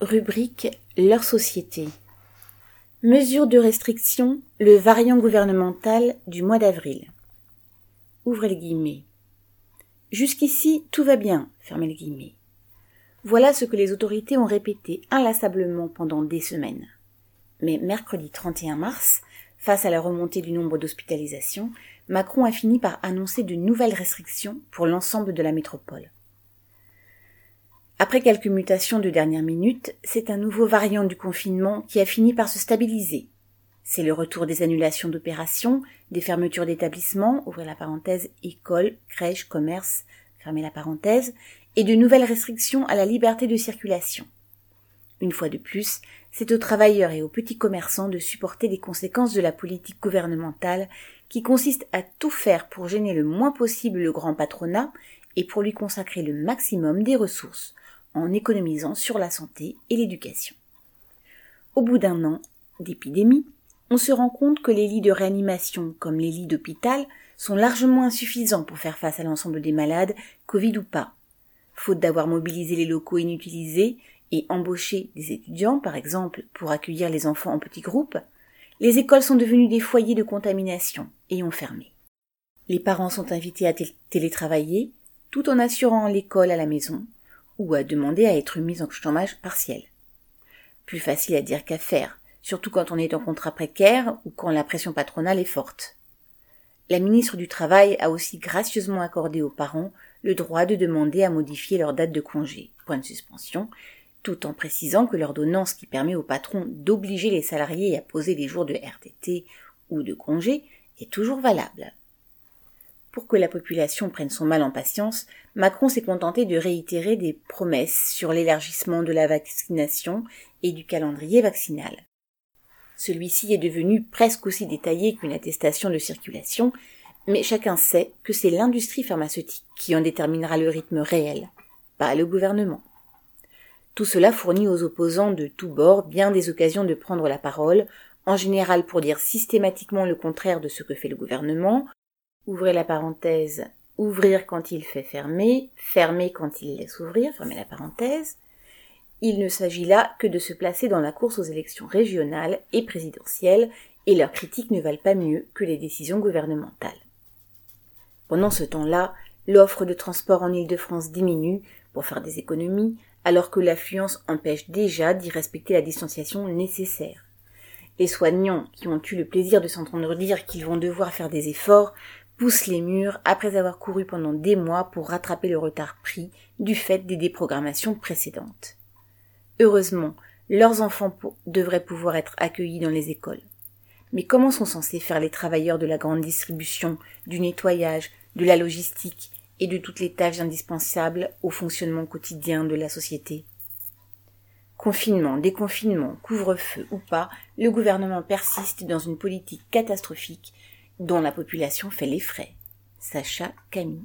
Rubrique Leur société. Mesures de restriction, le variant gouvernemental du mois d'avril. Ouvrez les guillemets. Jusqu'ici, tout va bien, fermez les guillemets. Voilà ce que les autorités ont répété inlassablement pendant des semaines. Mais mercredi 31 mars, face à la remontée du nombre d'hospitalisations, Macron a fini par annoncer de nouvelles restrictions pour l'ensemble de la métropole. Après quelques mutations de dernière minute, c'est un nouveau variant du confinement qui a fini par se stabiliser. C'est le retour des annulations d'opérations, des fermetures d'établissements, ouvrir la parenthèse, écoles, crèches, commerces, fermer la parenthèse, et de nouvelles restrictions à la liberté de circulation. Une fois de plus, c'est aux travailleurs et aux petits commerçants de supporter les conséquences de la politique gouvernementale qui consiste à tout faire pour gêner le moins possible le grand patronat et pour lui consacrer le maximum des ressources, en économisant sur la santé et l'éducation. Au bout d'un an d'épidémie, on se rend compte que les lits de réanimation, comme les lits d'hôpital, sont largement insuffisants pour faire face à l'ensemble des malades, Covid ou pas. Faute d'avoir mobilisé les locaux inutilisés et embauché des étudiants, par exemple, pour accueillir les enfants en petits groupes, les écoles sont devenues des foyers de contamination et ont fermé. Les parents sont invités à télétravailler, tout en assurant l'école à la maison, ou à demander à être mis en chômage partiel. Plus facile à dire qu'à faire, surtout quand on est en contrat précaire ou quand la pression patronale est forte. La ministre du Travail a aussi gracieusement accordé aux parents le droit de demander à modifier leur date de congé, point de suspension, tout en précisant que l'ordonnance qui permet au patron d'obliger les salariés à poser des jours de RTT ou de congé est toujours valable. Pour que la population prenne son mal en patience, Macron s'est contenté de réitérer des promesses sur l'élargissement de la vaccination et du calendrier vaccinal. Celui-ci est devenu presque aussi détaillé qu'une attestation de circulation, mais chacun sait que c'est l'industrie pharmaceutique qui en déterminera le rythme réel, pas le gouvernement. Tout cela fournit aux opposants de tous bords bien des occasions de prendre la parole, en général pour dire systématiquement le contraire de ce que fait le gouvernement, ouvrez la parenthèse, ouvrir quand il fait fermer, fermer quand il laisse ouvrir, fermer la parenthèse. Il ne s'agit là que de se placer dans la course aux élections régionales et présidentielles, et leurs critiques ne valent pas mieux que les décisions gouvernementales. Pendant ce temps-là, l'offre de transport en Île-de-France diminue pour faire des économies, alors que l'affluence empêche déjà d'y respecter la distanciation nécessaire. Les soignants, qui ont eu le plaisir de s'entendre dire qu'ils vont devoir faire des efforts, poussent les murs après avoir couru pendant des mois pour rattraper le retard pris du fait des déprogrammations précédentes. Heureusement, leurs enfants devraient pouvoir être accueillis dans les écoles. Mais comment sont censés faire les travailleurs de la grande distribution, du nettoyage, de la logistique et de toutes les tâches indispensables au fonctionnement quotidien de la société? Confinement, déconfinement, couvre-feu ou pas, le gouvernement persiste dans une politique catastrophique dont la population fait les frais. Sacha Camille.